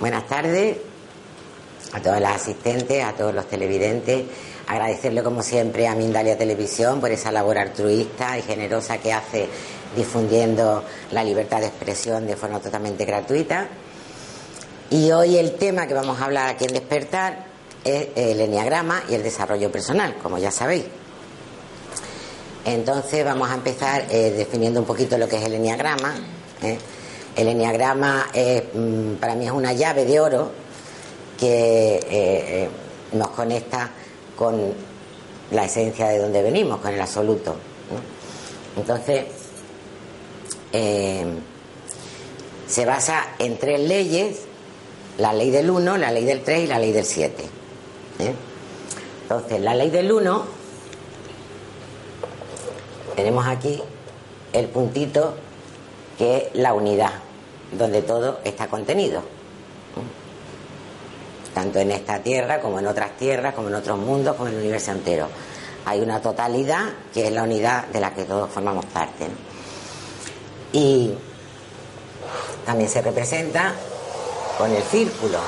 Buenas tardes a todas las asistentes, a todos los televidentes. Agradecerle como siempre a Mindalia Televisión por esa labor altruista y generosa que hace difundiendo la libertad de expresión de forma totalmente gratuita. Y hoy el tema que vamos a hablar aquí en Despertar es el enneagrama y el desarrollo personal, como ya sabéis. Entonces vamos a empezar eh, definiendo un poquito lo que es el enneagrama. ¿eh? El enneagrama mm, para mí es una llave de oro que eh, nos conecta con la esencia de donde venimos, con el absoluto. Entonces, se basa en tres leyes, la ley del 1, la ley del 3 y la ley del 7. Entonces, la ley del 1, tenemos aquí el puntito que es la unidad, donde todo está contenido. Tanto en esta tierra como en otras tierras, como en otros mundos, como en el universo entero. Hay una totalidad que es la unidad de la que todos formamos parte. Y también se representa con el círculo.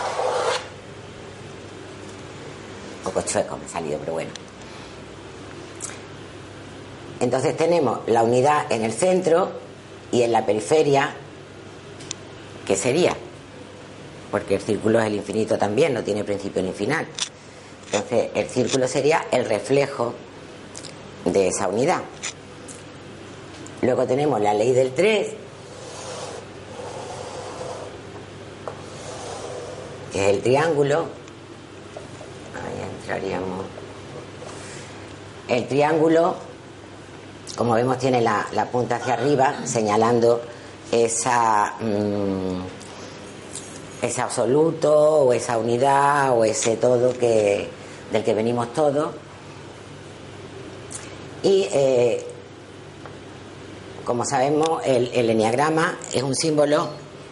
Un poco chueco me ha salido, pero bueno. Entonces tenemos la unidad en el centro y en la periferia, ¿qué sería? Porque el círculo es el infinito también, no tiene principio ni final. Entonces, el círculo sería el reflejo de esa unidad. Luego tenemos la ley del 3, que es el triángulo. Ahí entraríamos. El triángulo como vemos, tiene la, punta hacia arriba, señalando mm, ese absoluto o esa unidad o ese todo que, del que venimos todos. Y eh, como sabemos, el, el enneagrama es un símbolo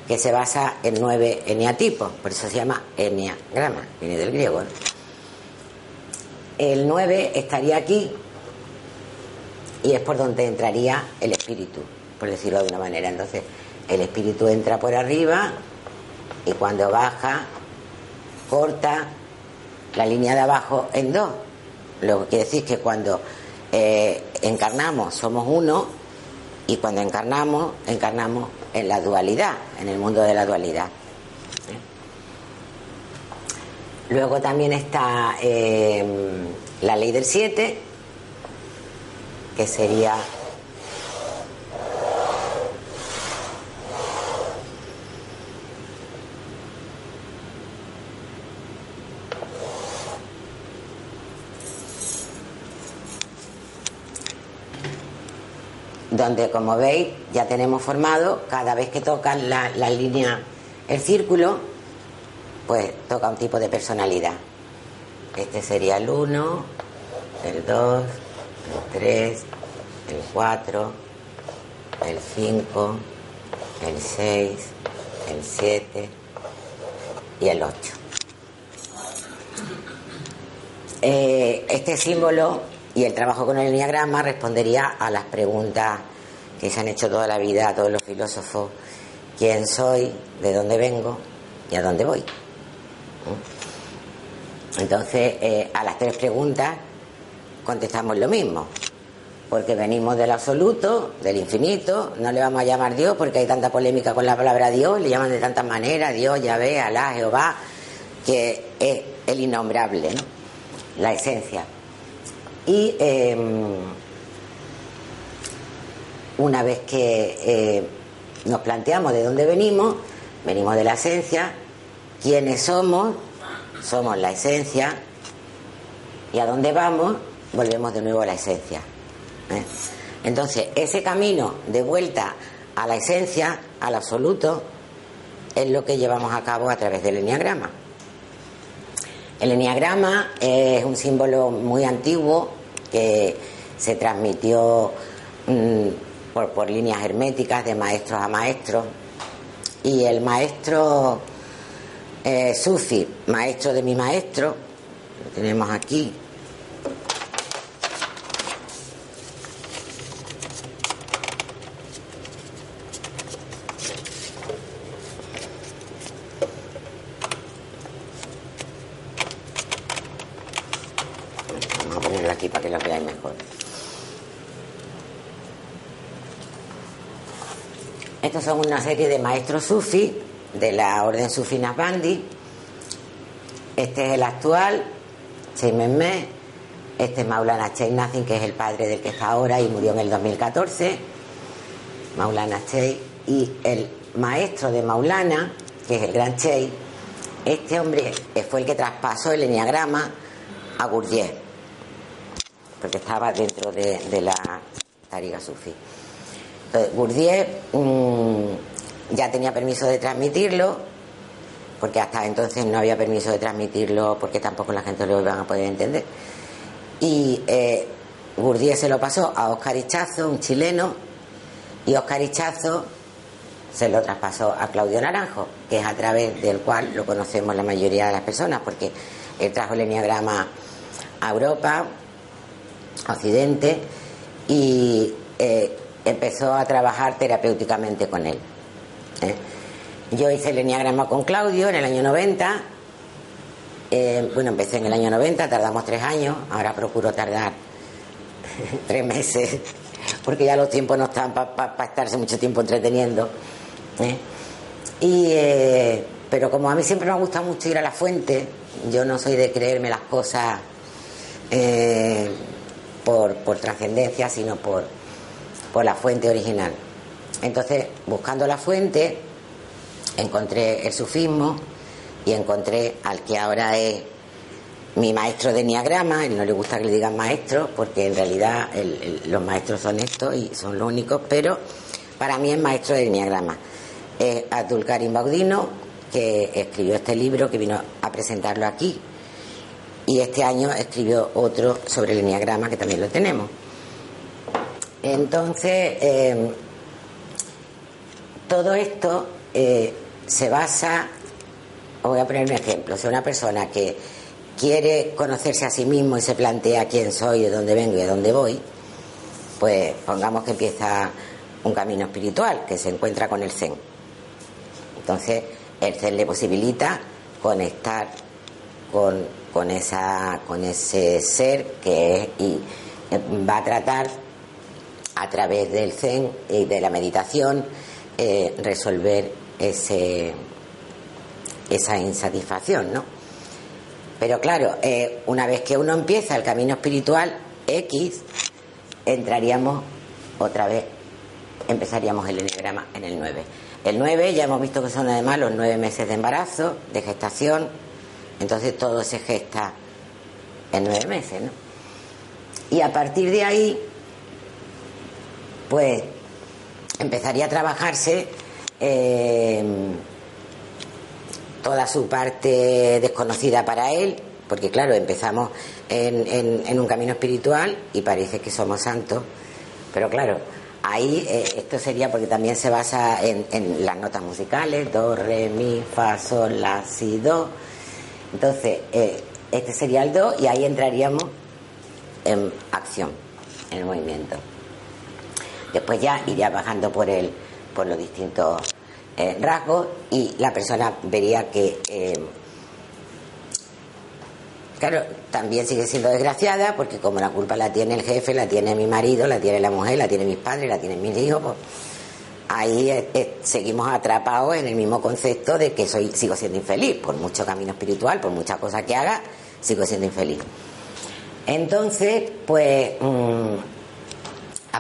que se basa en nueve eneatipos, por eso se llama enneagrama, viene del griego. El nueve estaría aquí y es por donde entraría el espíritu, por decirlo de una manera. Entonces, el espíritu entra por arriba y cuando baja, corta la línea de abajo en dos. Lo que quiere decir que cuando eh, encarnamos somos uno y cuando encarnamos, encarnamos en la dualidad, en el mundo de la dualidad. Luego también está eh, la ley del siete, que sería donde como veis ya tenemos formado cada vez que tocan la, línea el círculo pues toca un tipo de personalidad. Este sería el 1 el 2 el 3, el 4, el 5, el 6, el 7 y el 8. Eh, este símbolo y el trabajo con el enneagrama respondería a las preguntas que se han hecho toda la vida a todos los filósofos: ¿quién soy? ¿De dónde vengo? ¿Y a dónde voy? Entonces, eh, a las tres preguntas contestamos lo mismo. Porque venimos del absoluto, del infinito, no le vamos a llamar Dios porque hay tanta polémica con la palabra Dios, le llaman de tantas maneras, Dios, Yahvé, Alá, Jehová, que es el innombrable, ¿no? la esencia. Y em, una vez que eh, nos planteamos de dónde venimos, venimos de la esencia, quiénes somos, somos la esencia, y a dónde vamos, volvemos de nuevo a la esencia. ¿Eh? Entonces, ese camino de vuelta a la esencia, al absoluto, es lo que llevamos a cabo a través del enneagrama. El enneagrama es un símbolo muy antiguo que se transmitió mm, por, líneas herméticas de maestros a maestros. Y el maestro eh, Sufi, maestro de mi maestro, lo tenemos aquí, aquí para que los veáis mejor. Estos son una serie de maestros sufis de la orden sufi Nasbandi. Este es el actual, Mehmet. Este es Maulana Sheikh Nazim, que es el padre del que está ahora y murió en el 2014. Maulana Sheikh. Y el maestro de Maulana, que es el gran Sheikh, este hombre fue el que traspasó el enneagrama a Gurdjieff, porque estaba dentro de, la tariga sufi. Entonces, Gurdjieff mm, ya tenía permiso de transmitirlo, porque hasta entonces no había permiso de transmitirlo porque tampoco la gente lo iba a poder entender. Y eh, se lo pasó a Oscar Ichazo, un chileno, y Oscar Ichazo se lo traspasó a Claudio Naranjo, que es a través del cual lo conocemos la mayoría de las personas, porque él trajo el enneagrama a Europa, a Occidente, y eh, empezó a trabajar terapéuticamente con él. ¿eh? Yo hice el enneagrama con Claudio en el año 90. Eh, bueno, empecé en el año 90, tardamos tres años, ahora procuro tardar tres meses, porque ya los tiempos no están para estarse mucho tiempo entreteniendo. ¿eh? Y, pero como a mí siempre me gusta mucho ir a la fuente, yo no soy de creerme las cosas por, por trascendencia, sino por, por la fuente original. Entonces, buscando la fuente, encontré el sufismo y encontré al que ahora es mi maestro de niagrama, él no le gusta que le digan maestro, porque en realidad los maestros son estos y son los únicos, pero para mí es maestro de niagrama. Es Abdul Karim Baudino, que escribió este libro, que vino a presentarlo aquí, y este año escribió otro sobre el niagrama, que también lo tenemos. Entonces, eh, todo esto eh, se basa, voy a poner un ejemplo, si una persona que quiere conocerse a sí mismo y se plantea quién soy, de dónde vengo y de dónde voy, pues pongamos que empieza un camino espiritual, que se encuentra con el Zen. Entonces, el Zen le posibilita conectar con, con, esa, con ese ser que es y va a tratar a través del Zen y de la meditación eh, resolver ese, esa insatisfacción, ¿no? Pero claro, eh, una vez que uno empieza el camino espiritual X, entraríamos otra vez, empezaríamos el enneagrama en el 9. El 9 ya hemos visto que son además los nueve meses de embarazo, de gestación, entonces todo se gesta en nueve meses, ¿no? Y a partir de ahí, pues empezaría a trabajarse eh, toda su parte desconocida para él, porque claro, empezamos en, un camino espiritual y parece que somos santos, pero claro, ahí eh, esto sería porque también se basa en, las notas musicales, do, re, mi, fa, sol, la, si, do. Entonces, eh, este sería el do y ahí entraríamos en acción, en el movimiento. Después ya iría bajando por el, por los distintos eh, rasgos y la persona vería que eh, claro, también sigue siendo desgraciada porque como la culpa la tiene el jefe, la tiene mi marido, la tiene la mujer, la tiene mis padres, la tienen mis hijos, pues ahí eh, seguimos atrapados en el mismo concepto de que soy sigo siendo infeliz por mucho camino espiritual, por muchas cosas que haga, sigo siendo infeliz. Entonces, pues mm,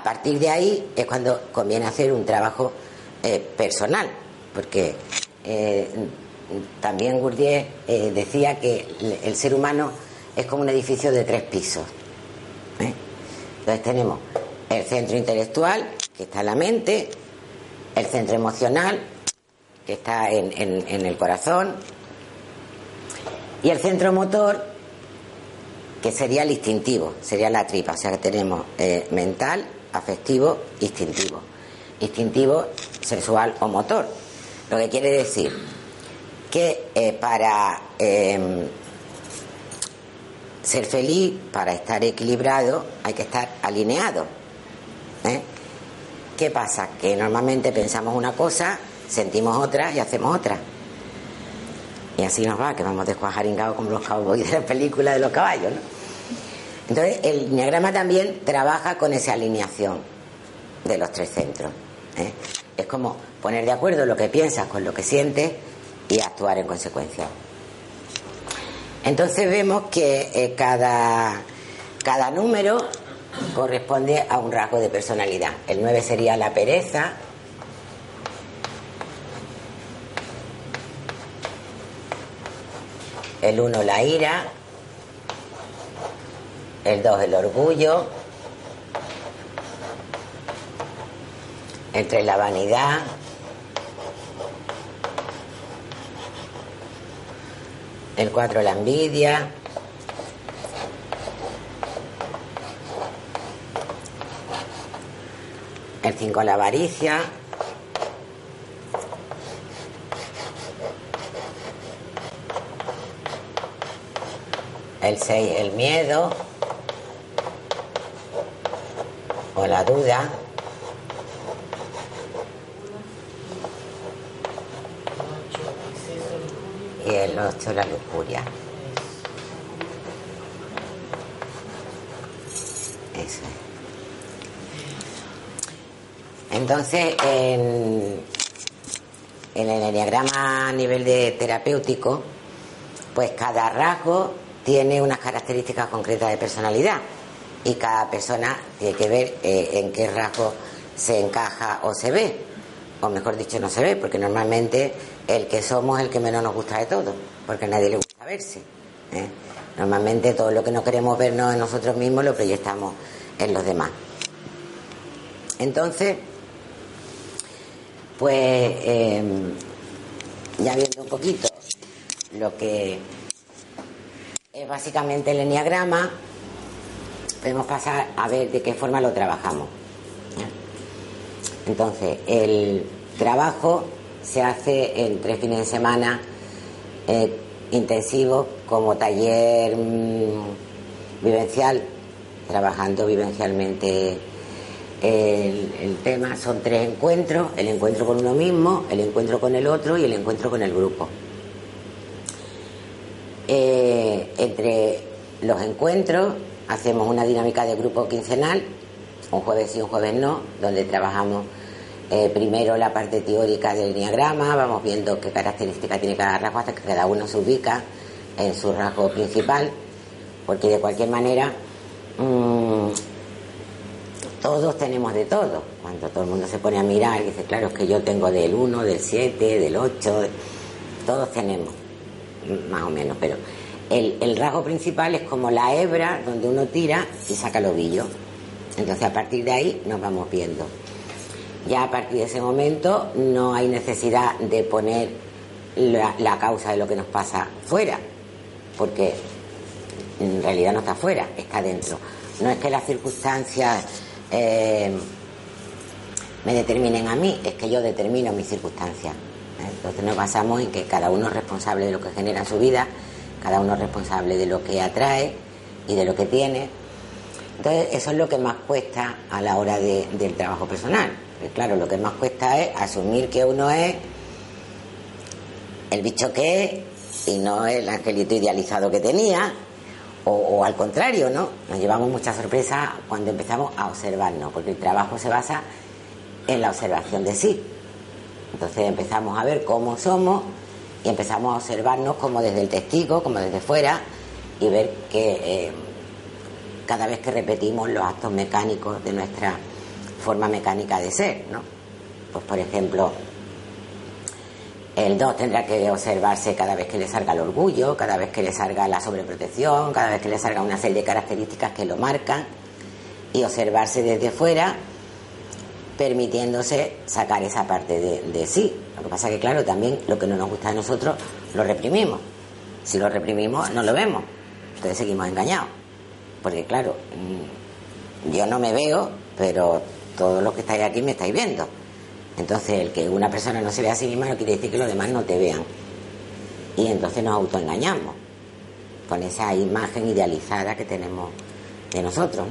a partir de ahí es cuando conviene hacer un trabajo eh, personal, porque eh, también Gurdjieff eh, decía que el ser humano es como un edificio de tres pisos. Entonces tenemos el centro intelectual, que está en la mente, el centro emocional, que está en, en el corazón, y el centro motor, que sería el instintivo, sería la tripa, o sea que tenemos mental, afectivo, instintivo. Instintivo, sexual o motor. Lo que quiere decir que eh, para em, ser feliz, para estar equilibrado, hay que estar alineado. ¿eh? ¿Qué pasa? Que normalmente pensamos una cosa, sentimos otra y hacemos otra. Y así nos va, que vamos descuajaringados como los cowboys de la película de los caballos, ¿no? Entonces, el diagrama también trabaja con esa alineación de los tres centros. ¿eh? Es como poner de acuerdo lo que piensas con lo que sientes y actuar en consecuencia. Entonces vemos que eh, cada, cada número corresponde a un rasgo de personalidad. El 9 sería la pereza. El 1 la ira. El 2 el orgullo. El 3 la vanidad. El 4 la envidia. El 5 la avaricia. El 6 el miedo la duda. Y el 8 la lujuria. Eso es. Entonces, en, el enneagrama a nivel de terapéutico, pues cada rasgo tiene unas características concretas de personalidad y cada persona tiene que ver eh, en qué rasgo se encaja o se ve, o mejor dicho, no se ve, porque normalmente el que somos es el que menos nos gusta de todo, porque a nadie le gusta verse. ¿eh? Normalmente todo lo que no queremos vernos en nosotros mismos lo proyectamos en los demás. Entonces, pues em, ya viendo un poquito lo que es básicamente el enneagrama, podemos pasar a ver de qué forma lo trabajamos. Entonces, el trabajo se hace en tres fines de semana eh, intensivos como taller mm, vivencial, trabajando vivencialmente el, tema son tres encuentros, el encuentro con uno mismo, el encuentro con el otro y el encuentro con el grupo. Eh, entre los encuentros hacemos una dinámica de grupo quincenal, un jueves y un jueves no, donde trabajamos eh, primero la parte teórica del diagrama, vamos viendo qué características tiene cada rasgo hasta que cada uno se ubica en su rasgo principal, porque de cualquier manera mm, todos tenemos de todo. Cuando todo el mundo se pone a mirar y dice, claro, es que yo tengo del 1, del 7, del 8, todos tenemos, más o menos, pero el, rasgo principal es como la hebra donde uno tira y saca el ovillo. Entonces a partir de ahí nos vamos viendo. Ya a partir de ese momento no hay necesidad de poner la, causa de lo que nos pasa fuera, porque en realidad no está fuera, está dentro. No es que las circunstancias eh, me determinen a mí, es que yo determino mis circunstancias. Entonces nos basamos en que cada uno es responsable de lo que genera en su vida, cada uno es responsable de lo que atrae y de lo que tiene. Entonces eso es lo que más cuesta a la hora del trabajo personal. claro, lo que más cuesta es asumir que uno es el bicho que es y no el angelito idealizado que tenía o, al contrario, ¿no? Nos llevamos mucha sorpresa cuando empezamos a observarnos, porque el trabajo se basa en la observación de sí. Entonces empezamos a ver cómo somos y empezamos a observarnos como desde el testigo, como desde fuera, y ver que eh, cada vez que repetimos los actos mecánicos de nuestra forma mecánica de ser, ¿no? Pues por ejemplo, el 2 tendrá que observarse cada vez que le salga el orgullo, cada vez que le salga la sobreprotección, cada vez que le salga una serie de características que lo marcan y observarse desde fuera, permitiéndose sacar esa parte de, sí. Lo que pasa es que, claro, también lo que no nos gusta de nosotros lo reprimimos. Si lo reprimimos, no lo vemos. Entonces seguimos engañados. Porque, claro, mm, yo no me veo, pero todos los que estáis aquí me estáis viendo. Entonces, el que una persona no se vea a sí misma no quiere decir que los demás no te vean. Y entonces nos autoengañamos con esa imagen idealizada que tenemos de nosotros.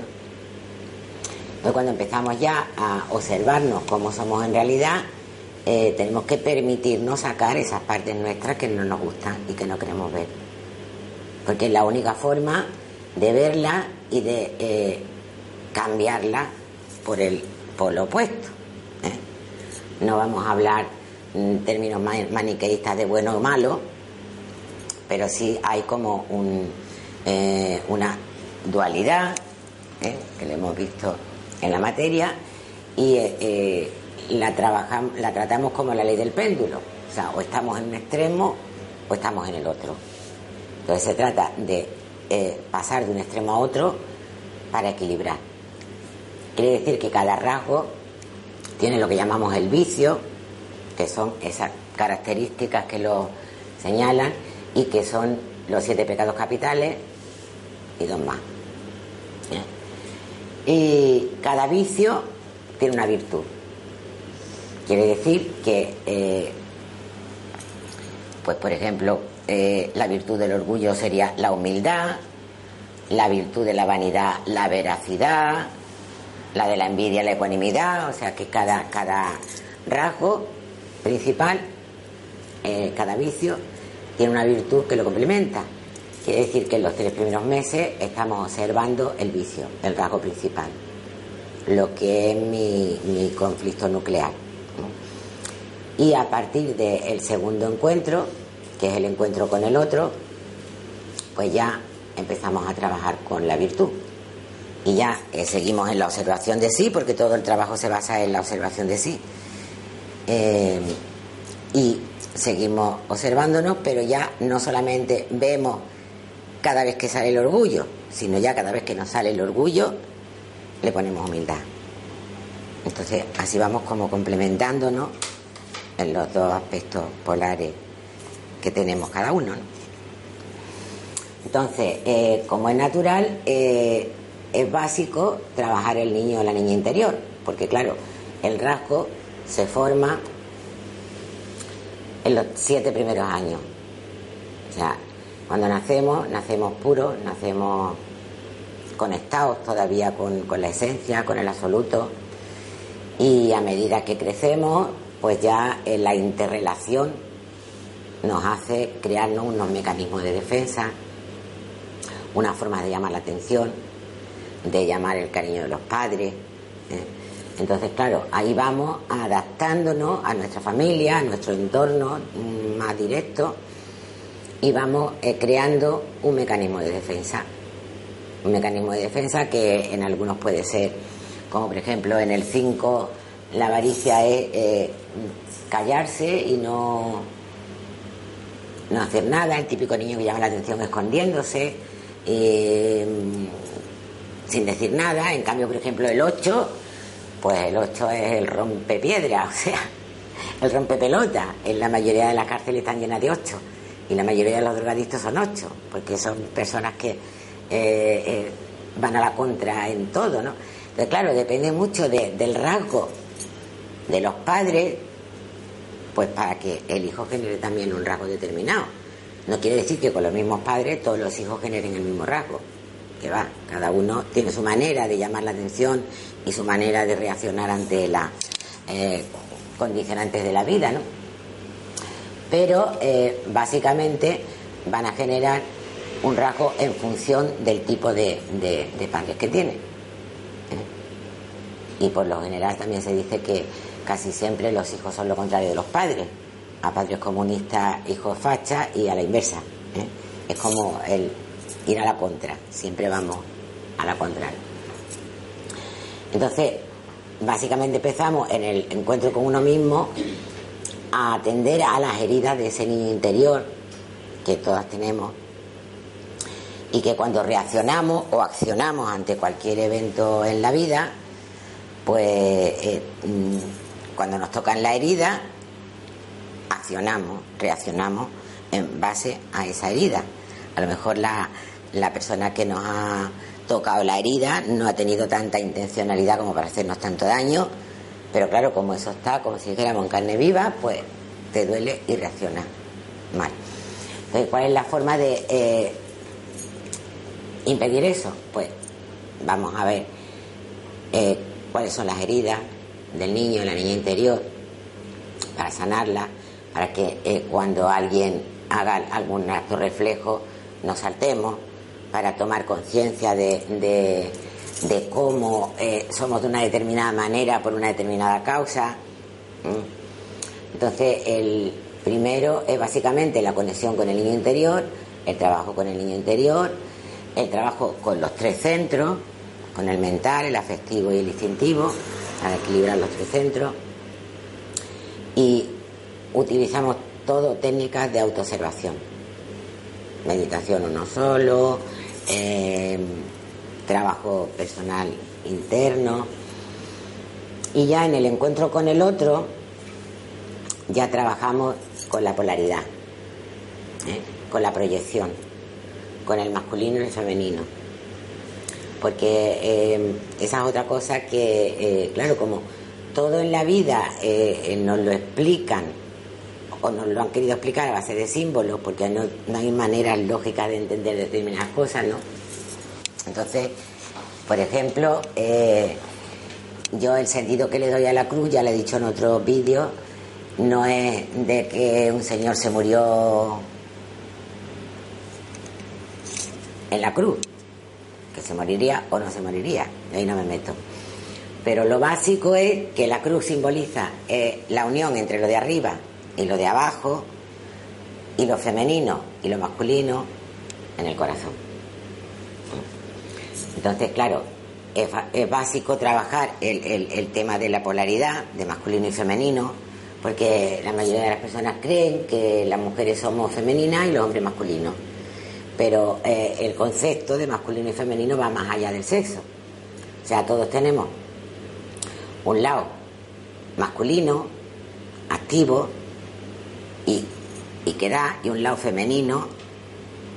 Entonces, cuando empezamos ya a observarnos cómo somos en realidad, eh, tenemos que permitirnos sacar esas partes nuestras que no nos gustan y que no queremos ver. Porque es la única forma de verla y de eh, cambiarla por el polo opuesto. ¿eh? No vamos a hablar en términos maniqueístas de bueno o malo, pero sí hay como un, una dualidad que le hemos visto en la materia y la, trabajamos, la tratamos como la ley del péndulo. O sea, o estamos en un extremo o estamos en el otro. Entonces se trata de eh, pasar de un extremo a otro para equilibrar. Quiere decir que cada rasgo tiene lo que llamamos el vicio, que son esas características que lo señalan y que son los siete pecados capitales y dos más. Y cada vicio tiene una virtud. Quiere decir que, eh, pues por ejemplo, eh, la virtud del orgullo sería la humildad, la virtud de la vanidad, la veracidad, la de la envidia, la ecuanimidad, o sea que cada, cada rasgo principal, eh, cada vicio, tiene una virtud que lo complementa. Quiere decir que en los tres primeros meses estamos observando el vicio, el rasgo principal, lo que es mi conflicto nuclear. Y a partir del segundo encuentro, que es el encuentro con el otro, pues ya empezamos a trabajar con la virtud. Y ya eh, seguimos en la observación de sí, porque todo el trabajo se basa en la observación de sí. Eh, y seguimos observándonos, pero ya no solamente vemos cada vez que sale el orgullo, sino ya cada vez que nos sale el orgullo, le ponemos humildad. Entonces, así vamos como complementándonos en los dos aspectos polares que tenemos cada uno. Entonces, eh, como es natural, eh, es básico trabajar el niño o la niña interior, porque claro, el rasgo se forma en los siete primeros años. O sea, cuando nacemos, nacemos puros, nacemos conectados todavía con, con la esencia, con el absoluto, y a medida que crecemos, pues ya eh, la interrelación nos hace crearnos unos mecanismos de defensa, una forma de llamar la atención, de llamar el cariño de los padres. ¿eh? Entonces, claro, ahí vamos adaptándonos a nuestra familia, a nuestro entorno más directo y vamos eh, creando un mecanismo de defensa. Un mecanismo de defensa que en algunos puede ser, como por ejemplo en el 5 la avaricia es eh, callarse y no, no hacer nada, el típico niño que llama la atención escondiéndose, eh, sin decir nada. En cambio, por ejemplo, el 8, pues el 8 es el rompepiedra, o sea, el rompepelota. En la mayoría de las cárceles están llenas de 8 y la mayoría de los drogadictos son 8, porque son personas que eh, van a la contra en todo, ¿no? Entonces, claro, depende mucho del rasgo de los padres, pues para que el hijo genere también un rasgo determinado. No quiere decir que con los mismos padres todos los hijos generen el mismo rasgo. Que va, cada uno tiene su manera de llamar la atención y su manera de reaccionar ante las eh, condicionantes de la vida, ¿no? Pero eh, básicamente van a generar un rasgo en función del tipo de, padres que tienen. ¿eh? Y por lo general también se dice que casi siempre los hijos son lo contrario de los padres. A padres comunistas, hijos facha y a la inversa. ¿eh? Es como el ir a la contra, siempre vamos a la contraria. Entonces, básicamente empezamos en el encuentro con uno mismo a atender a las heridas de ese niño interior que todas tenemos y que cuando reaccionamos o accionamos ante cualquier evento en la vida, pues eh, mm, cuando nos tocan la herida, accionamos, reaccionamos en base a esa herida. A lo mejor la, persona que nos ha tocado la herida no ha tenido tanta intencionalidad como para hacernos tanto daño, pero claro, como eso está, como si dijéramos en carne viva, pues te duele y reacciona mal. Entonces, ¿cuál es la forma de eh, impedir eso? Pues vamos a ver eh, cuáles son las heridas, del niño, la niña interior, para sanarla, para que eh, cuando alguien haga algún acto reflejo nos saltemos para tomar conciencia de, de, cómo eh, somos de una determinada manera por una determinada causa. Entonces, el primero es básicamente la conexión con el niño interior, el trabajo con el niño interior, el trabajo con los tres centros, con el mental, el afectivo y el instintivo, para equilibrar los tres centros. Y utilizamos todo técnicas de autoobservación. Meditación uno solo, eh, trabajo personal interno. Y ya en el encuentro con el otro, ya trabajamos con la polaridad, ¿eh? con la proyección, con el masculino y el femenino. Porque eh, esa es otra cosa que, claro, como todo en la vida nos lo explican o nos lo han querido explicar a base de símbolos, porque no, hay manera lógica de entender determinadas cosas, ¿no? Entonces, por ejemplo, eh, yo el sentido que le doy a la cruz, ya le he dicho en otro vídeo, no es de que un señor se murió en la cruz, se moriría o no se moriría, ahí no me meto. Pero lo básico es que la cruz simboliza eh, la unión entre lo de arriba y lo de abajo, y lo femenino y lo masculino en el corazón. Entonces, claro, es, básico trabajar el, tema de la polaridad, de masculino y femenino, porque la mayoría de las personas creen que las mujeres somos femeninas y los hombres masculinos. Pero eh, el concepto de masculino y femenino va más allá del sexo. O sea, todos tenemos un lado masculino, activo, y, que da, y un lado femenino,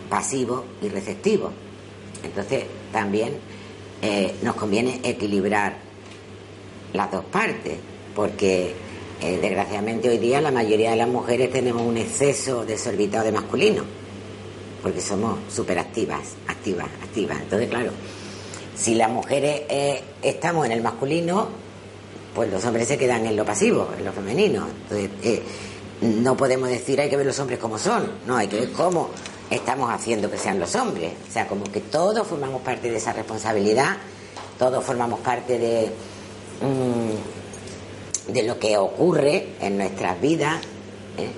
pasivo y receptivo. Entonces también eh, nos conviene equilibrar las dos partes, porque eh, desgraciadamente hoy día la mayoría de las mujeres tenemos un exceso desorbitado de masculino, porque somos súper activas, activas, activas. Entonces, claro, si las mujeres eh, estamos en el masculino, pues los hombres se quedan en lo pasivo, en lo femenino. Entonces, no podemos decir hay que ver los hombres como son, no, hay que ver cómo estamos haciendo que sean los hombres. O sea, como que todos formamos parte de esa responsabilidad, todos formamos parte de, mm, de lo que ocurre en nuestras vidas. ¿eh?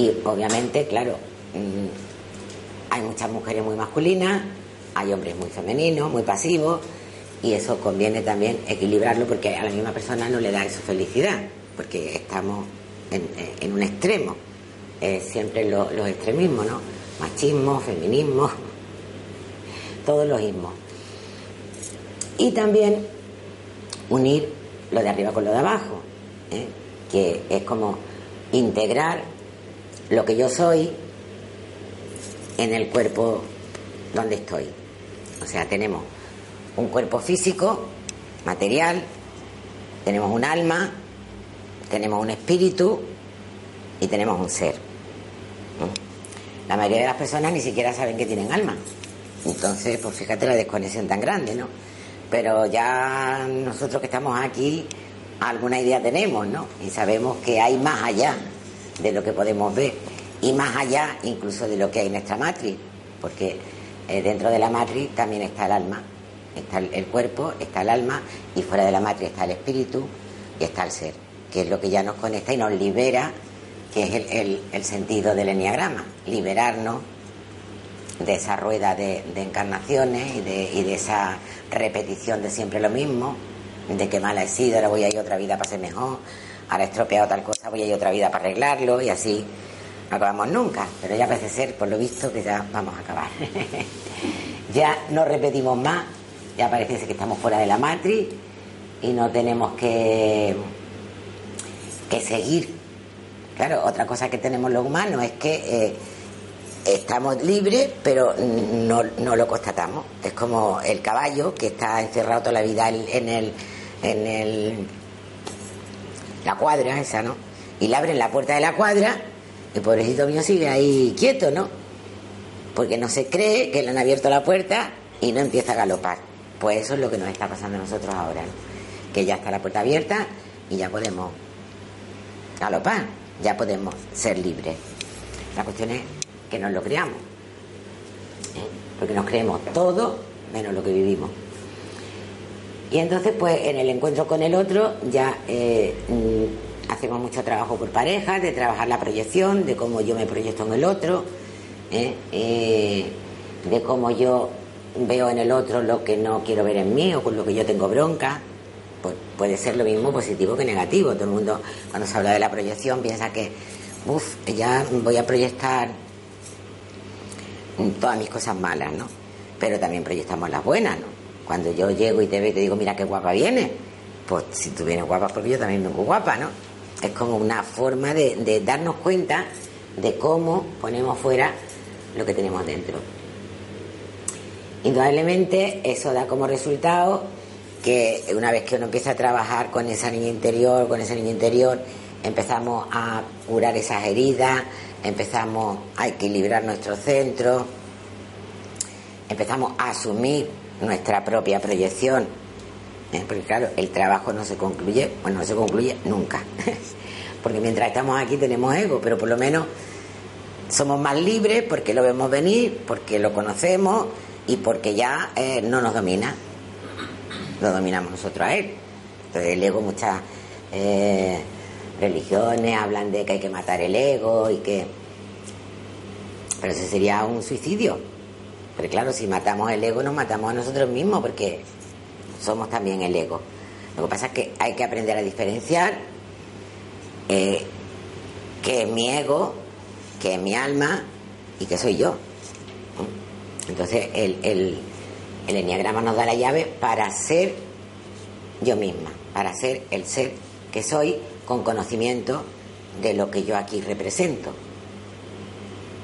Y obviamente, claro, mm, hay muchas mujeres muy masculinas, hay hombres muy femeninos, muy pasivos, y eso conviene también equilibrarlo porque a la misma persona no le da eso felicidad, porque estamos en, un extremo. siempre los extremismos, ¿no? Machismo, feminismo, todos los ismos. Y también unir lo de arriba con lo de abajo, ¿eh? que es como integrar lo que yo soy en el cuerpo donde estoy. O sea, tenemos un cuerpo físico, material, tenemos un alma, tenemos un espíritu y tenemos un ser. La mayoría de las personas ni siquiera saben que tienen alma. Entonces, pues fíjate la desconexión tan grande, ¿no? Pero ya nosotros que estamos aquí, alguna idea tenemos, ¿no? Y sabemos que hay más allá de lo que podemos ver y más allá incluso de lo que hay en nuestra matriz, porque eh, dentro de la matriz también está el alma, está el cuerpo, está el alma y fuera de la matriz está el espíritu y está el ser que es lo que ya nos conecta y nos libera, que es el, sentido del enneagrama, liberarnos de esa rueda de, encarnaciones y de, esa repetición de siempre lo mismo, de que mala he sido, ahora voy a ir otra vida para ser mejor, ahora he estropeado tal cosa, voy a ir otra vida para arreglarlo y así no acabamos nunca, pero ya parece ser, por lo visto, que ya vamos a acabar. ya no repetimos más, ya parece que estamos fuera de la matriz y no tenemos que que seguir. Claro, otra cosa que tenemos los humanos es que eh, estamos libres, pero no, no, lo constatamos. Es como el caballo que está encerrado toda la vida en el, en el la cuadra esa, ¿no? Y le abren la puerta de la cuadra, el pobrecito mío sigue ahí quieto, ¿no? Porque no se cree que le han abierto la puerta y no empieza a galopar. Pues eso es lo que nos está pasando a nosotros ahora, ¿no? Que ya está la puerta abierta y ya podemos galopar, ya podemos ser libres. La cuestión es que nos lo creamos. ¿eh? porque nos creemos todo menos lo que vivimos. Y entonces, pues en el encuentro con el otro ya eh, hacemos mucho trabajo por pareja, de trabajar la proyección, de cómo yo me proyecto en el otro, ¿eh? Eh, de cómo yo veo en el otro lo que no quiero ver en mí o con lo que yo tengo bronca. Pues puede ser lo mismo positivo que negativo. Todo el mundo, cuando se habla de la proyección, piensa que, uff, ya voy a proyectar todas mis cosas malas, ¿no? Pero también proyectamos las buenas, ¿no? Cuando yo llego y te veo y te digo, mira qué guapa viene, pues si tú vienes guapa porque yo también vengo guapa, ¿no? Es como una forma de, darnos cuenta de cómo ponemos fuera lo que tenemos dentro. Indudablemente eso da como resultado que una vez que uno empieza a trabajar con esa niña interior, con ese niño interior, empezamos a curar esas heridas, empezamos a equilibrar nuestro centro, empezamos a asumir nuestra propia proyección. Porque claro, el trabajo no se concluye, bueno, no se concluye nunca. porque mientras estamos aquí tenemos ego, pero por lo menos somos más libres porque lo vemos venir, porque lo conocemos y porque ya eh, no nos domina. Lo dominamos nosotros a él. Entonces el ego, muchas eh, religiones hablan de que hay que matar el ego y que... Pero ese sería un suicidio. Pero claro, si matamos el ego nos matamos a nosotros mismos porque somos también el ego. Lo que pasa es que hay que aprender a diferenciar eh, que es mi ego, que es mi alma y que soy yo. Entonces el, el, el enneagrama nos da la llave para ser yo misma, para ser el ser que soy con conocimiento de lo que yo aquí represento,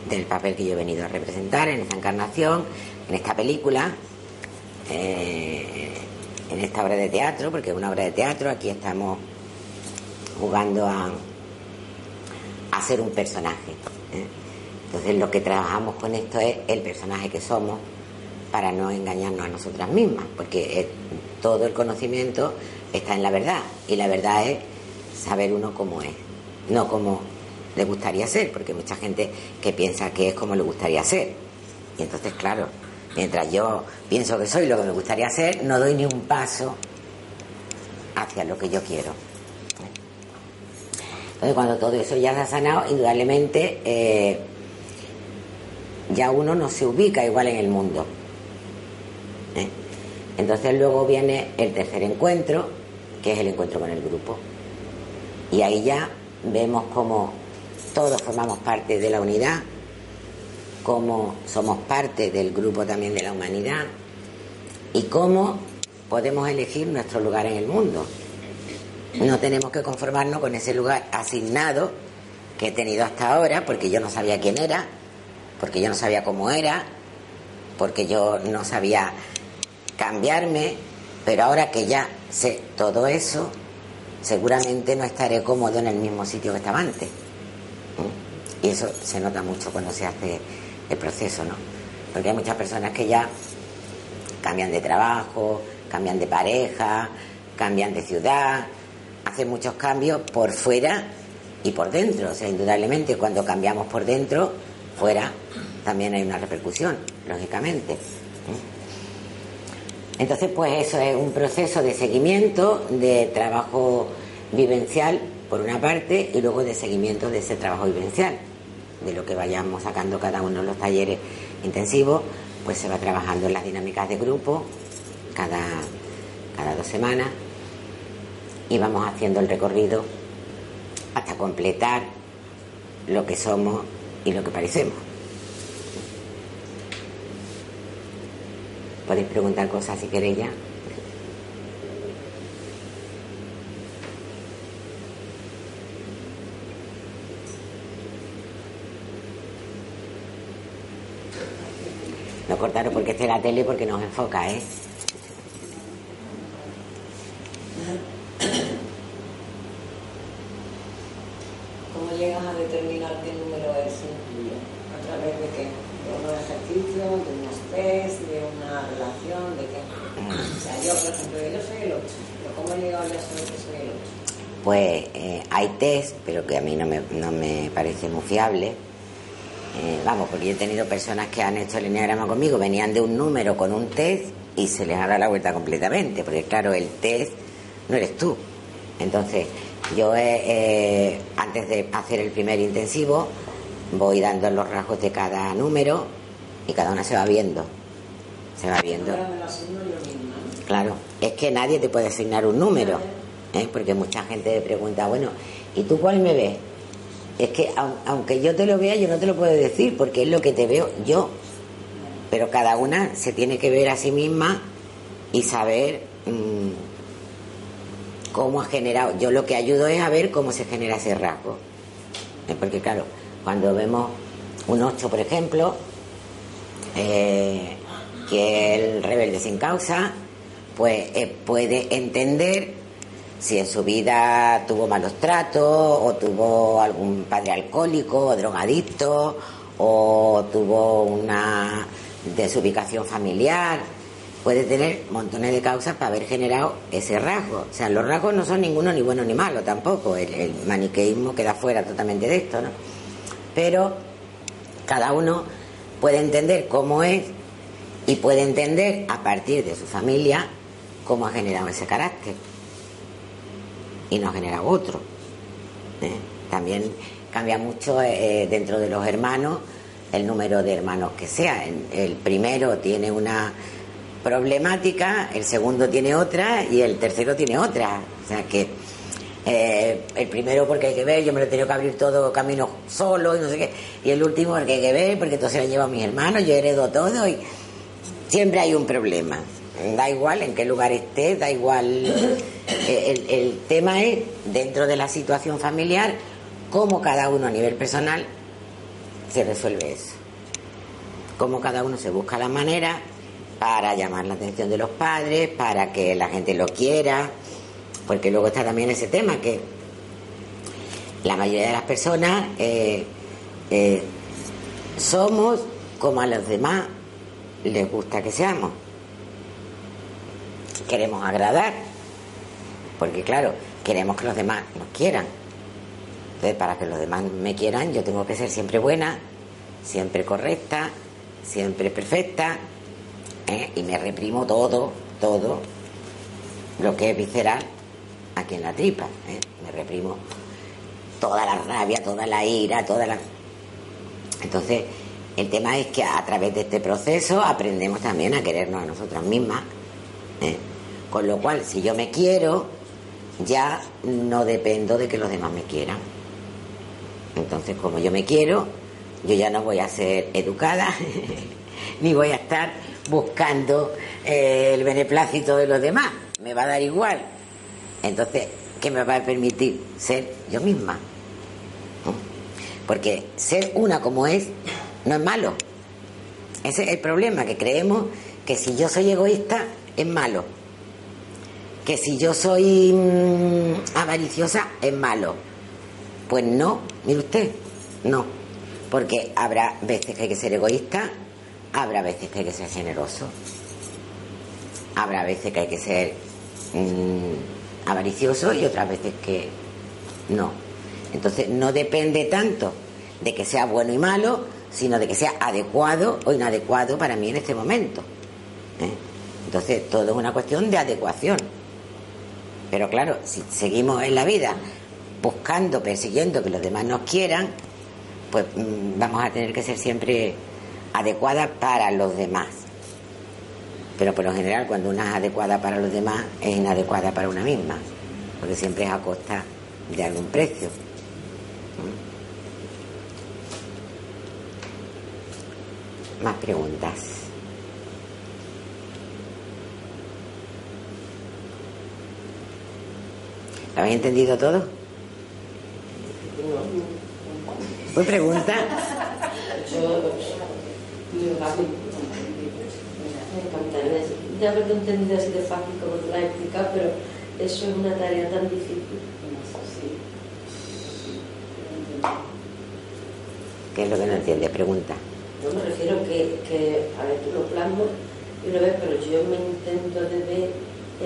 del papel que yo he venido a representar en esta encarnación, en esta película, eh, en esta obra de teatro, porque es una obra de teatro, aquí estamos jugando a, a ser un personaje. ¿eh? Entonces lo que trabajamos con esto es el personaje que somos para no engañarnos a nosotras mismas, porque todo el conocimiento está en la verdad y la verdad es saber uno cómo es, no como le gustaría ser, porque hay mucha gente que piensa que es como le gustaría ser. Y entonces, claro, mientras yo pienso que soy lo que me gustaría ser, no doy ni un paso hacia lo que yo quiero. Entonces, cuando todo eso ya se ha sanado, indudablemente eh, ya uno no se ubica igual en el mundo. ¿eh? Entonces luego viene el tercer encuentro, que es el encuentro con el grupo. Y ahí ya vemos cómo todos formamos parte de la unidad, cómo somos parte del grupo también de la humanidad y cómo podemos elegir nuestro lugar en el mundo. No tenemos que conformarnos con ese lugar asignado que he tenido hasta ahora, porque yo no sabía quién era, porque yo no sabía cómo era, porque yo no sabía cambiarme, pero ahora que ya sé todo eso, seguramente no estaré cómodo en el mismo sitio que estaba antes. Y eso se nota mucho cuando se hace proceso, ¿no? Porque hay muchas personas que ya cambian de trabajo, cambian de pareja, cambian de ciudad, hacen muchos cambios por fuera y por dentro. O sea, indudablemente cuando cambiamos por dentro, fuera también hay una repercusión, lógicamente. Entonces, pues eso es un proceso de seguimiento, de trabajo vivencial, por una parte, y luego de seguimiento de ese trabajo vivencial, de lo que vayamos sacando cada uno de los talleres intensivos, pues se va trabajando en las dinámicas de grupo cada, cada dos semanas y vamos haciendo el recorrido hasta completar lo que somos y lo que parecemos. Podéis preguntar cosas si queréis ya. Cortaros porque esté la tele porque nos enfoca, ¿eh? ¿Cómo llegas a determinar qué número es tuyo? ¿A través de qué? ¿De unos ejercicios, de unos test, de una relación, de qué? O sea, yo, por ejemplo, yo soy el 8, pero ¿cómo he llegado a saber que soy el 8? Pues eh, hay test, pero que a mí no me, no me parece muy fiable, Eh, vamos, porque yo he tenido personas que han hecho el enneagrama conmigo, venían de un número con un test y se les ha dado la vuelta completamente, porque claro, el test no eres tú. Entonces, yo eh, antes de hacer el primer intensivo, voy dando los rasgos de cada número y cada una se va viendo. Se va viendo. Claro, es que nadie te puede asignar un número, ¿eh? porque mucha gente pregunta, bueno, ¿y tú cuál me ves? Es que aunque yo te lo vea, yo no te lo puedo decir, porque es lo que te veo yo. Pero cada una se tiene que ver a sí misma y saber mm, cómo ha generado. Yo lo que ayudo es a ver cómo se genera ese rasgo. Porque claro, cuando vemos un 8, por ejemplo, eh, que el rebelde sin causa, pues eh, puede entender si en su vida tuvo malos tratos o tuvo algún padre alcohólico o drogadicto o tuvo una desubicación familiar. Puede tener montones de causas para haber generado ese rasgo. O sea, los rasgos no son ninguno ni bueno ni malo tampoco. El, maniqueísmo queda fuera totalmente de esto, ¿no? Pero cada uno puede entender cómo es y puede entender a partir de su familia cómo ha generado ese carácter y no ha generado otro. ¿eh? También cambia mucho eh, dentro de los hermanos el número de hermanos que sea. El primero tiene una problemática, el segundo tiene otra y el tercero tiene otra. O sea que eh, el primero porque hay que ver, yo me lo he tenido que abrir todo camino solo y no sé qué. Y el último porque hay que ver, porque entonces lo llevo a mis hermanos, yo heredo todo y siempre hay un problema. Da igual en qué lugar esté, da igual. Eh, el, tema es, dentro de la situación familiar, cómo cada uno a nivel personal se resuelve eso. Cómo cada uno se busca la manera para llamar la atención de los padres, para que la gente lo quiera, porque luego está también ese tema que la mayoría de las personas eh, eh, somos como a los demás les gusta que seamos. Queremos agradar, porque claro, queremos que los demás nos quieran. Entonces, para que los demás me quieran, yo tengo que ser siempre buena, siempre correcta, siempre perfecta, ¿eh? y me reprimo todo, todo lo que es visceral aquí en la tripa. ¿eh? Me reprimo toda la rabia, toda la ira, toda la... Entonces, el tema es que a través de este proceso aprendemos también a querernos a nosotras mismas. ¿eh? Con lo cual, si yo me quiero, ya no dependo de que los demás me quieran. Entonces, como yo me quiero, yo ya no voy a ser educada, ni voy a estar buscando eh, el beneplácito de los demás. Me va a dar igual. Entonces, ¿qué me va a permitir ser yo misma? Porque ser una como es no es malo. Ese es el problema, que creemos que si yo soy egoísta es malo. Que si yo soy mm, avariciosa es malo. Pues no, mire usted, no. Porque habrá veces que hay que ser egoísta, habrá veces que hay que ser generoso, habrá veces que hay que ser mm, avaricioso y otras veces que no. Entonces no depende tanto de que sea bueno y malo, sino de que sea adecuado o inadecuado para mí en este momento. ¿eh? Entonces, todo es una cuestión de adecuación. Pero claro, si seguimos en la vida buscando, persiguiendo que los demás nos quieran, pues mm, vamos a tener que ser siempre adecuadas para los demás. Pero por lo general, cuando una es adecuada para los demás, es inadecuada para una misma, porque siempre es a costa de algún precio. Más preguntas. ¿Lo habéis entendido todo? ¿Pues pregunta? de haberlo entendido así de fácil como te lo has explicado, pero eso es una tarea tan difícil. ¿Qué es lo que no entiende? Pregunta. Yo me refiero que, que, a ver, tú lo plasmas y lo ves, pero yo me intento de ver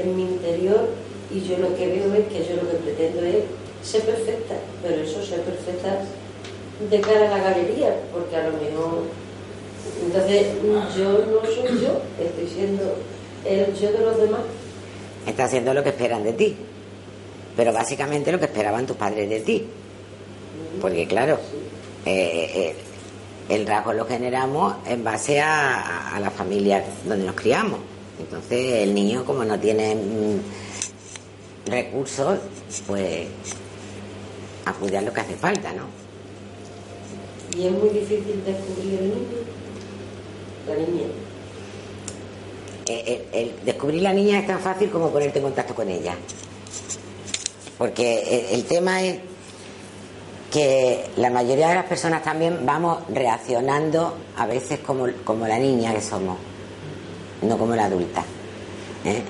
en mi interior y yo lo que veo es que yo lo que pretendo es ser perfecta, pero eso ser perfecta de cara a la galería, porque a lo mejor. Entonces, yo no soy yo, estoy siendo el yo de los demás. Está haciendo lo que esperan de ti, pero básicamente lo que esperaban tus padres de ti. Porque, claro, eh, eh, el rasgo lo generamos en base a, a, la familia donde nos criamos. Entonces, el niño, como no tiene mm, recursos, pues acude a lo que hace falta, ¿no? Y es muy difícil descubrir el niño, la niña. Eh, el, descubrir la niña es tan fácil como ponerte en contacto con ella. Porque el, tema es que la mayoría de las personas también vamos reaccionando a veces como, como la niña que somos, no como la adulta. ¿eh?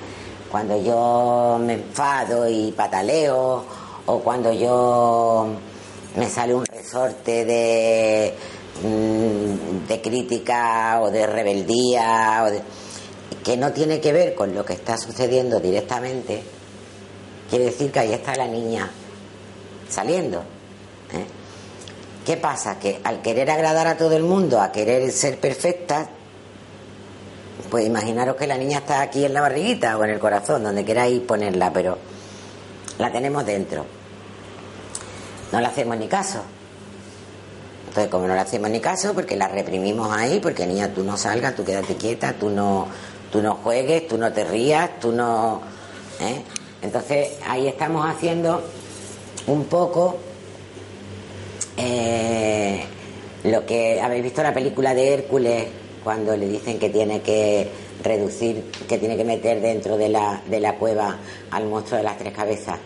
Cuando yo me enfado y pataleo, o cuando yo me sale un resorte de, mm, de crítica o de rebeldía, o que no tiene que ver con lo que está sucediendo directamente, quiere decir que ahí está la niña saliendo. ¿eh? ¿Qué pasa? Que al querer agradar a todo el mundo, a querer ser perfecta, pues imaginaros que la niña está aquí en la barriguita o en el corazón, donde queráis ponerla, pero la tenemos dentro. No le hacemos ni caso. Entonces, como no le hacemos ni caso, porque la reprimimos ahí, porque niña, tú no salgas, tú quédate quieta, tú no, tú no juegues, tú no te rías, tú no. ¿eh? Entonces, ahí estamos haciendo un poco eh, lo que habéis visto en la película de Hércules, cuando le dicen que tiene que reducir, que tiene que meter dentro de la, de la cueva al monstruo de las tres cabezas.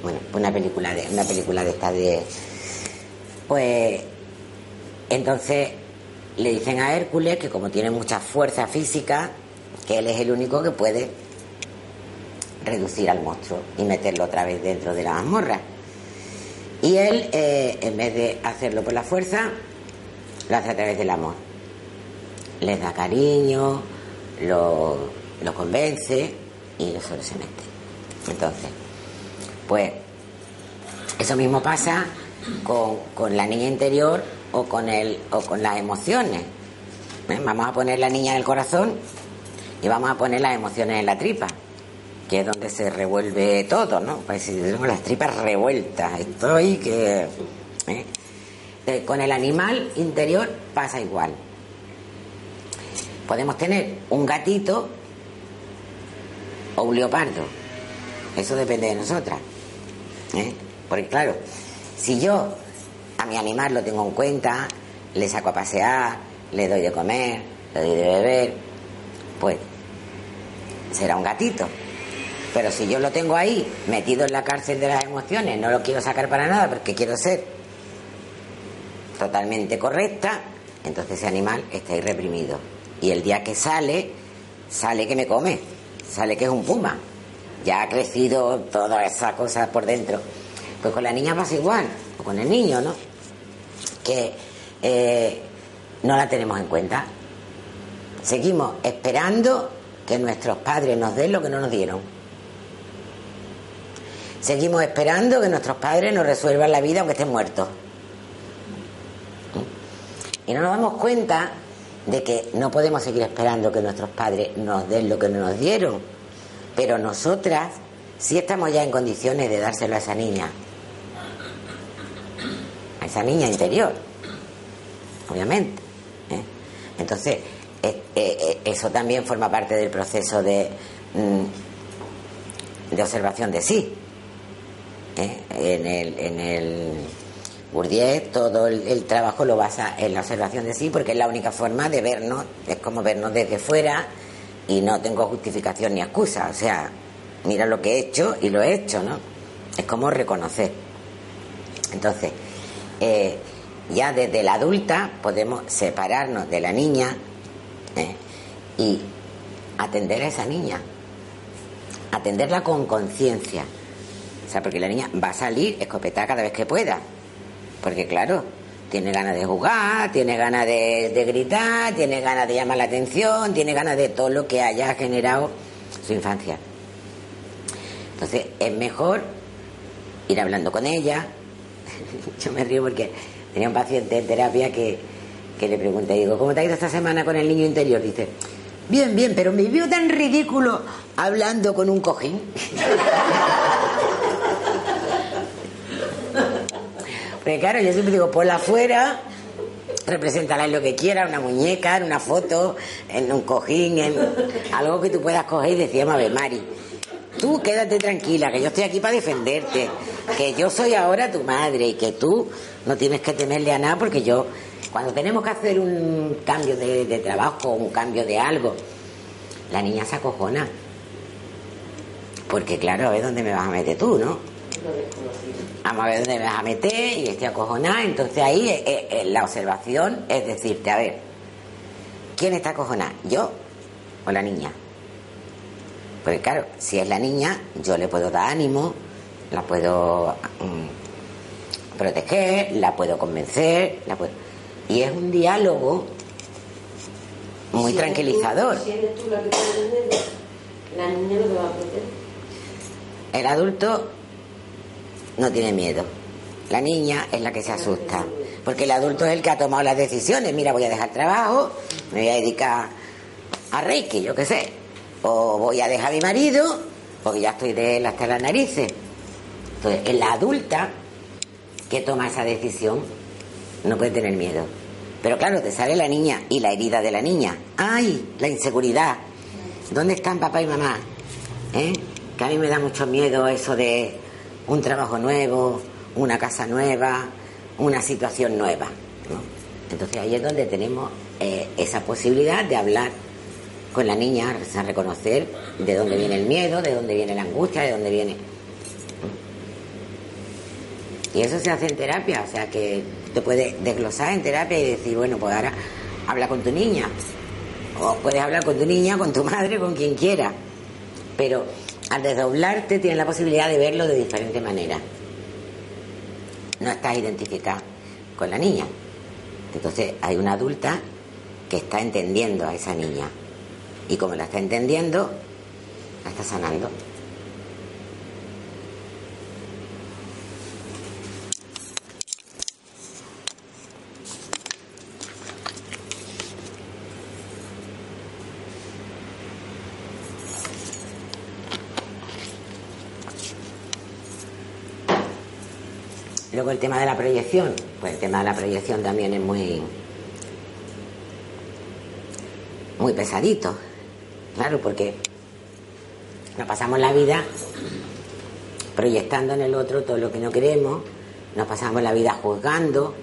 Bueno, una película de, una película de esta de. Pues entonces le dicen a Hércules que como tiene mucha fuerza física, que él es el único que puede reducir al monstruo y meterlo otra vez dentro de la mazmorra. Y él, eh, en vez de hacerlo por la fuerza, lo hace a través del amor. Les da cariño, lo, lo convence y solo se mete. Entonces, pues eso mismo pasa con, con la niña interior o con, el, o con las emociones. ¿Eh? Vamos a poner la niña en el corazón y vamos a poner las emociones en la tripa que es donde se revuelve todo, ¿no? Pues si tenemos las tripas revueltas, estoy que... ¿eh? Eh, con el animal interior pasa igual. Podemos tener un gatito o un leopardo. Eso depende de nosotras. ¿eh? Porque claro, si yo a mi animal lo tengo en cuenta, le saco a pasear, le doy de comer, le doy de beber, pues será un gatito. Pero si yo lo tengo ahí, metido en la cárcel de las emociones, no lo quiero sacar para nada porque quiero ser totalmente correcta, entonces ese animal está ahí reprimido. Y el día que sale, sale que me come, sale que es un puma. Ya ha crecido toda esa cosa por dentro. Pues con la niña pasa igual, o con el niño, ¿no? Que eh, no la tenemos en cuenta. Seguimos esperando que nuestros padres nos den lo que no nos dieron. Seguimos esperando que nuestros padres nos resuelvan la vida aunque estén muertos. Y no nos damos cuenta de que no podemos seguir esperando que nuestros padres nos den lo que no nos dieron. Pero nosotras sí estamos ya en condiciones de dárselo a esa niña. A esa niña interior. Obviamente. ¿eh? Entonces, eh, eh, eso también forma parte del proceso de, mm, de observación de sí. En el, en el Bourdieu todo el, trabajo lo basa en la observación de sí, porque es la única forma de vernos, es como vernos desde fuera y no tengo justificación ni excusa. O sea, mira lo que he hecho y lo he hecho, ¿no? Es como reconocer. Entonces, eh, ya desde la adulta podemos separarnos de la niña ¿eh? y atender a esa niña, atenderla con conciencia o sea, porque la niña va a salir escopetada cada vez que pueda. Porque claro, tiene ganas de jugar, tiene ganas de, gritar, tiene ganas de llamar la atención, tiene ganas de todo lo que haya generado su infancia. Entonces, es mejor ir hablando con ella, yo me río porque tenía un paciente en terapia que, que le pregunté, digo, ¿cómo te ha ido esta semana con el niño interior? Dice, bien, bien, pero me vio tan ridículo hablando con un cojín. Porque claro, yo siempre digo, por la afuera, representarla en lo que quiera, una muñeca, en una foto, en un cojín, en algo que tú puedas coger y decir, a ver, Mari, tú quédate tranquila, que yo estoy aquí para defenderte, que yo soy ahora tu madre y que tú no tienes que temerle a nada porque yo, cuando tenemos que hacer un cambio de, de trabajo, un cambio de algo, la niña se acojona. Porque claro, a ver dónde me vas a meter tú, ¿no? Vamos a ver dónde me vas a meter y estoy acojonada. Entonces ahí eh, eh, la observación es decirte, a ver, ¿quién está acojonada? ¿Yo o la niña? Porque claro, si es la niña, yo le puedo dar ánimo, la puedo mm, proteger, la puedo convencer, la puedo... Y es un diálogo muy Si tranquilizador. tú- si eres tú la que dedo, la niña no te va a proteger. El adulto no tiene miedo. La niña es la que se asusta. Porque el adulto es el que ha tomado las decisiones. Mira, voy a dejar trabajo, me voy a dedicar a Reiki, yo qué sé. O voy a dejar a mi marido, porque ya estoy de él hasta las narices. Entonces, en la adulta que toma esa decisión no puede tener miedo. Pero claro, te sale la niña y la herida de la niña. ¡Ay! La inseguridad. ¿Dónde están papá y mamá? ¿Eh? Que a mí me da mucho miedo eso de un trabajo nuevo, una casa nueva, una situación nueva. ¿no? Entonces ahí es donde tenemos eh, esa posibilidad de hablar con la niña, a reconocer de dónde viene el miedo, de dónde viene la angustia, de dónde viene. Y eso se hace en terapia, o sea que te puedes desglosar en terapia y decir, bueno, pues ahora habla con tu niña. O puedes hablar con tu niña, con tu madre, con quien quiera. Pero al desdoblarte tienes la posibilidad de verlo de diferente manera. No estás identificada con la niña. Entonces hay una adulta que está entendiendo a esa niña. Y como la está entendiendo, la está sanando. Luego el tema de la proyección, pues el tema de la proyección también es muy muy pesadito, claro, porque nos pasamos la vida proyectando en el otro todo lo que no queremos, nos pasamos la vida juzgando,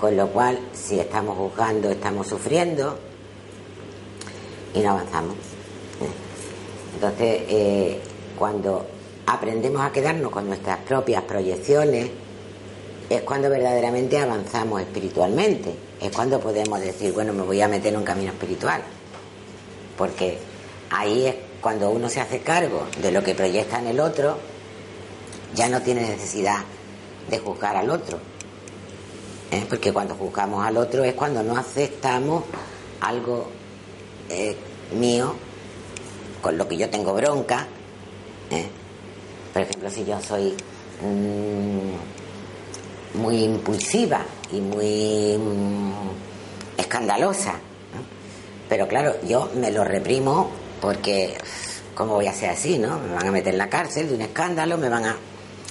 con lo cual si estamos juzgando estamos sufriendo y no avanzamos. Entonces, eh, cuando aprendemos a quedarnos con nuestras propias proyecciones, es cuando verdaderamente avanzamos espiritualmente. Es cuando podemos decir, bueno, me voy a meter en un camino espiritual. Porque ahí es cuando uno se hace cargo de lo que proyecta en el otro, ya no tiene necesidad de juzgar al otro. ¿Eh? Porque cuando juzgamos al otro es cuando no aceptamos algo eh, mío con lo que yo tengo bronca. ¿eh? Por ejemplo, si yo soy mmm, muy impulsiva y muy mmm, escandalosa, pero claro, yo me lo reprimo porque, ¿cómo voy a ser así, no? Me van a meter en la cárcel de un escándalo, me van a...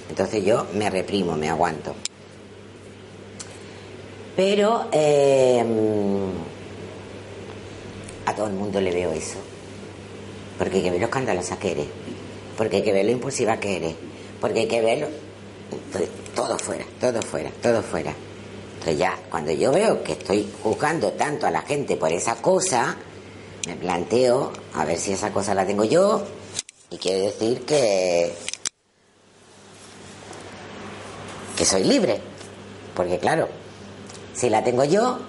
Entonces yo me reprimo, me aguanto. Pero eh, a todo el mundo le veo eso. Porque hay que ver lo escandalosa que eres. Porque hay que ver lo impulsiva que eres. Porque hay que verlo. Todo fuera, todo fuera, todo fuera. Entonces ya, cuando yo veo que estoy juzgando tanto a la gente por esa cosa, me planteo a ver si esa cosa la tengo yo. Y quiere decir que. que soy libre. Porque claro, si la tengo yo,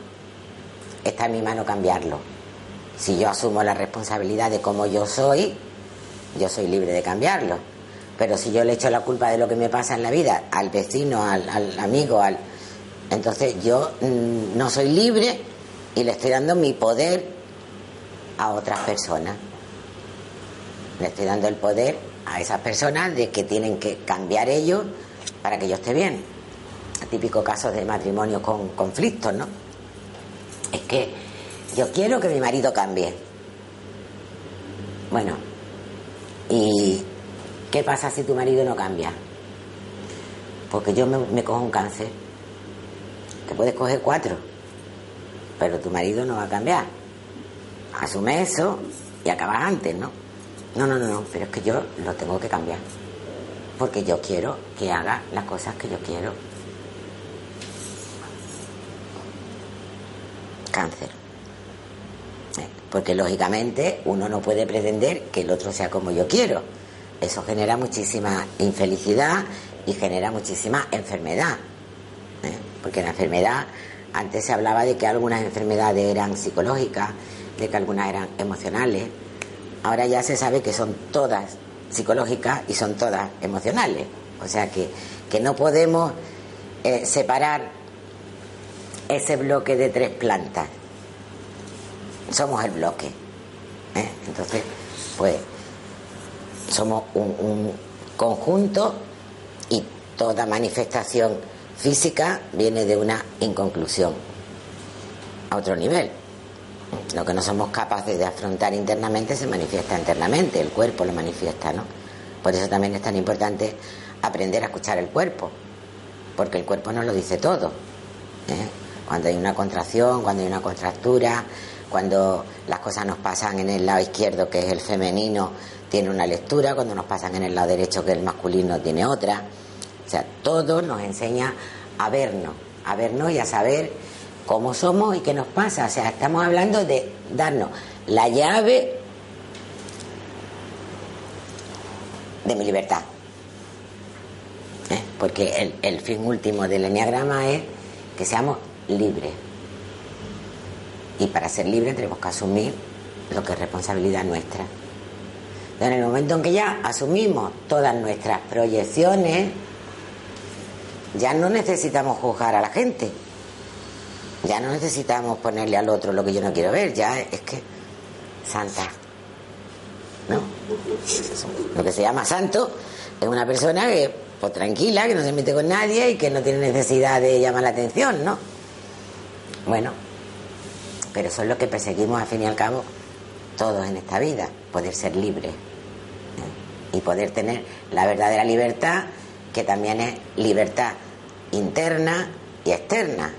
está en mi mano cambiarlo. Si yo asumo la responsabilidad de cómo yo soy, yo soy libre de cambiarlo. Pero si yo le echo la culpa de lo que me pasa en la vida al vecino, al, amigo, al entonces yo mmm, no soy libre y le estoy dando mi poder a otras personas. Le estoy dando el poder a esas personas de que tienen que cambiar ellos para que yo esté bien. típico caso de matrimonio con conflictos, ¿no? Es que yo quiero que mi marido cambie. Bueno, ¿y qué pasa si tu marido no cambia? Porque yo me, cojo un cáncer. Te puedes coger cuatro, pero tu marido no va a cambiar. Asume eso y acabas antes, ¿no? No, no, no, no, pero es que yo lo tengo que cambiar. Porque yo quiero que haga las cosas que yo quiero. Cáncer. Eh, Porque lógicamente uno no puede pretender que el otro sea como yo quiero. Eso genera muchísima infelicidad y genera muchísima enfermedad. ¿eh? Porque la enfermedad, antes se hablaba de que algunas enfermedades eran psicológicas, de que algunas eran emocionales. Ahora ya se sabe que son todas psicológicas y son todas emocionales. O sea que, que no podemos eh, separar ese bloque de tres plantas. Somos el bloque. ¿eh? Entonces, pues, somos un, un conjunto y toda manifestación física viene de una inconclusión a otro nivel. Lo que no somos capaces de afrontar internamente se manifiesta internamente, el cuerpo lo manifiesta, ¿no? Por eso también es tan importante aprender a escuchar el cuerpo, porque el cuerpo nos lo dice todo. ¿eh? Cuando hay una contracción, cuando hay una contractura, cuando las cosas nos pasan en el lado izquierdo, que es el femenino, tiene una lectura, cuando nos pasan en el lado derecho, que el masculino, tiene otra. O sea, todo nos enseña a vernos, a vernos y a saber cómo somos y qué nos pasa. O sea, estamos hablando de darnos la llave de mi libertad. ¿Eh? Porque el, el fin último del enneagrama es que seamos libres. Y para ser libres tenemos que asumir lo que es responsabilidad nuestra. En el momento en que ya asumimos todas nuestras proyecciones, ya no necesitamos juzgar a la gente. Ya no necesitamos ponerle al otro lo que yo no quiero ver. Ya es que, santa. ¿No? Lo que se llama santo es una persona que, pues tranquila, que no se mete con nadie y que no tiene necesidad de llamar la atención, ¿no? Bueno, pero eso es lo que perseguimos al fin y al cabo todos en esta vida, poder ser libres. Y poder tener la verdadera libertad, que también es libertad interna y externa,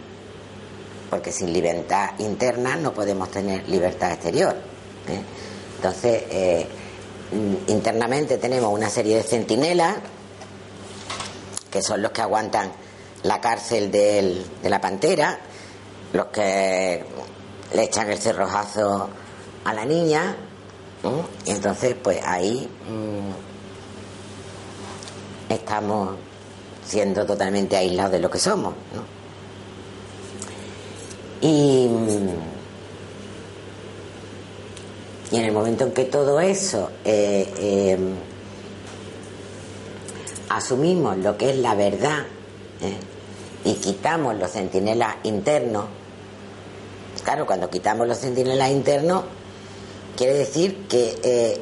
porque sin libertad interna no podemos tener libertad exterior. ¿eh? Entonces, eh, internamente tenemos una serie de centinelas, que son los que aguantan la cárcel de la pantera, los que le echan el cerrojazo a la niña, y entonces pues ahí mmm, estamos siendo totalmente aislados de lo que somos. ¿no? Y, y, en el momento en que todo eso eh, eh, asumimos lo que es la verdad ¿eh? y quitamos los centinelas internos, claro, cuando quitamos los centinelas internos, quiere decir que eh,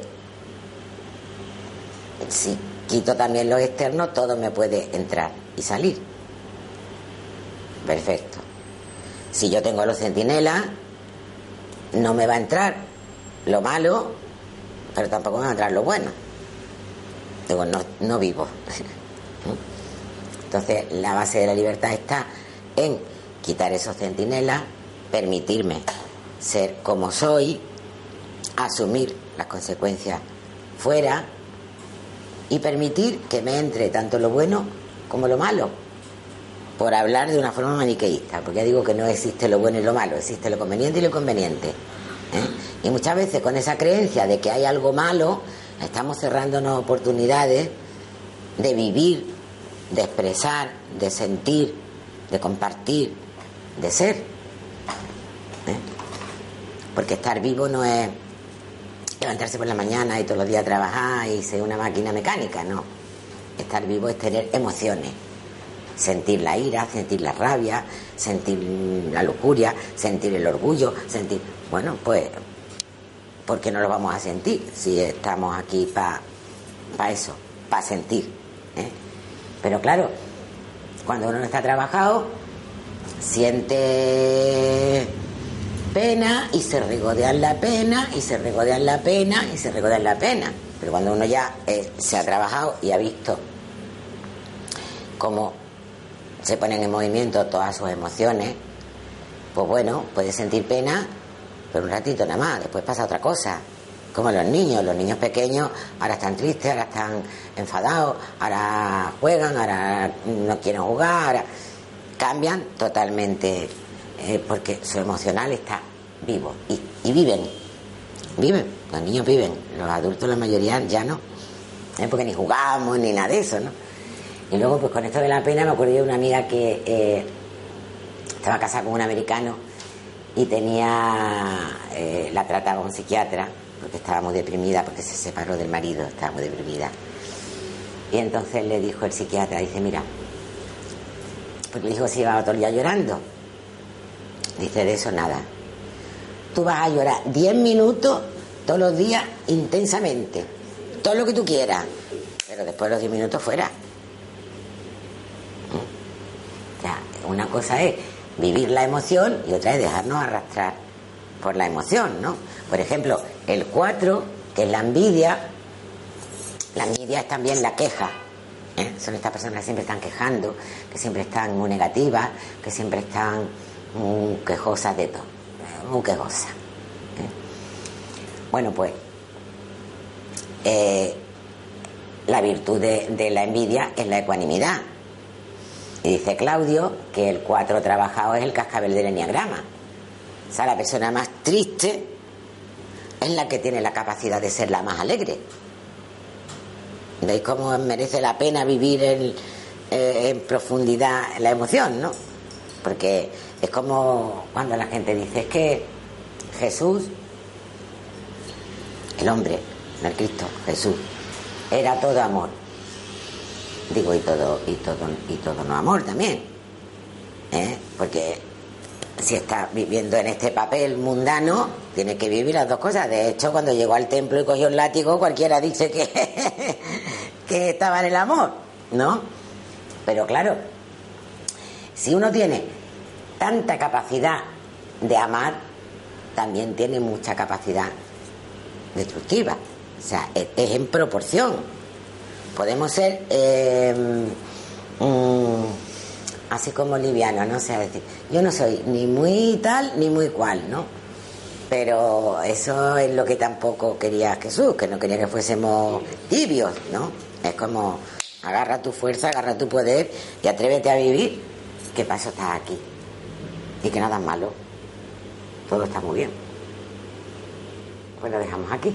si quito también los externos, todo me puede entrar y salir. Perfecto. Si yo tengo los centinelas, no me va a entrar lo malo, pero tampoco me va a entrar lo bueno. Digo, no vivo. Entonces, la base de la libertad está en quitar esos centinelas, permitirme ser como soy, asumir las consecuencias fuera y permitir que me entre tanto lo bueno como lo malo, por hablar de una forma maniqueísta, porque ya digo que no existe lo bueno y lo malo, existe lo conveniente y lo conveniente. ¿eh? Y muchas veces con esa creencia de que hay algo malo, estamos cerrándonos oportunidades de vivir, de expresar, de sentir, de compartir, de ser. ¿eh? Porque estar vivo no es levantarse por la mañana y todos los días trabajar y ser una máquina mecánica, no. Estar vivo es tener emociones. Sentir la ira, sentir la rabia, sentir la lujuria, sentir el orgullo, sentir... Bueno, pues, ¿por qué no lo vamos a sentir si estamos aquí para pa eso, para sentir? ¿eh? Pero claro, Cuando uno no está trabajado, siente pena y se regodean la pena y se regodean la pena y se regodean la pena. Pero cuando uno ya eh, se ha trabajado y ha visto cómo se ponen en movimiento todas sus emociones, pues bueno, puede sentir pena, pero un ratito nada más, después pasa otra cosa. Como los niños, los niños pequeños ahora están tristes, ahora están enfadados, ahora juegan, ahora no quieren jugar, ahora cambian totalmente eh, porque su emocional está vivo y, viven, viven, los niños viven, los adultos la mayoría ya no, ¿eh? porque ni jugamos ni nada de eso, ¿no? Y luego pues con esto de la pena me acuerdo de una amiga que eh, estaba casada con un americano y tenía, la trataba un psiquiatra porque estaba muy deprimida, porque se separó del marido, estaba muy deprimida. Y entonces le dijo el psiquiatra, dice, mira, porque el hijo se llevaba todo el día llorando. Dice, de eso nada. Tú vas a llorar 10 minutos todos los días intensamente, todo lo que tú quieras, pero después de los 10 minutos fuera. ¿Mm? O sea, una cosa es vivir la emoción y otra es dejarnos arrastrar por la emoción, ¿no? Por ejemplo, el 4, que es la envidia, la envidia es también la queja. ¿eh? Son estas personas que siempre están quejando, que siempre están muy negativas, que siempre están muy quejosas de todo, ¿eh? muy quejosas. ¿eh? Bueno, pues la virtud de, la envidia es la ecuanimidad. Y dice Claudio que el 4 trabajado es el cascabel del enneagrama. O sea, la persona más triste es la que tiene la capacidad de ser la más alegre. ¿Veis cómo merece la pena vivir eh, en profundidad la emoción, no? Porque es como cuando la gente dice, es que Jesús, el hombre, el Cristo, Jesús, era todo amor. Digo, y todo, y todo, y todo no amor también. ¿eh? Porque si está viviendo en este papel mundano, tiene que vivir las dos cosas. De hecho, cuando llegó al templo y cogió el látigo, cualquiera dice que, que estaba en el amor, ¿no? Pero claro, si uno tiene tanta capacidad de amar, también tiene mucha capacidad destructiva. O sea, es, en proporción. Podemos ser eh, así como liviano, ¿no? sé decir, yo no soy ni muy tal ni muy cual, ¿no? Pero eso es lo que tampoco quería Jesús, que no quería que fuésemos tibios, ¿no? Es como, agarra tu fuerza, agarra tu poder y atrévete a vivir, que paso estás aquí. Y que nada es malo, todo está muy bien. Pues lo dejamos aquí.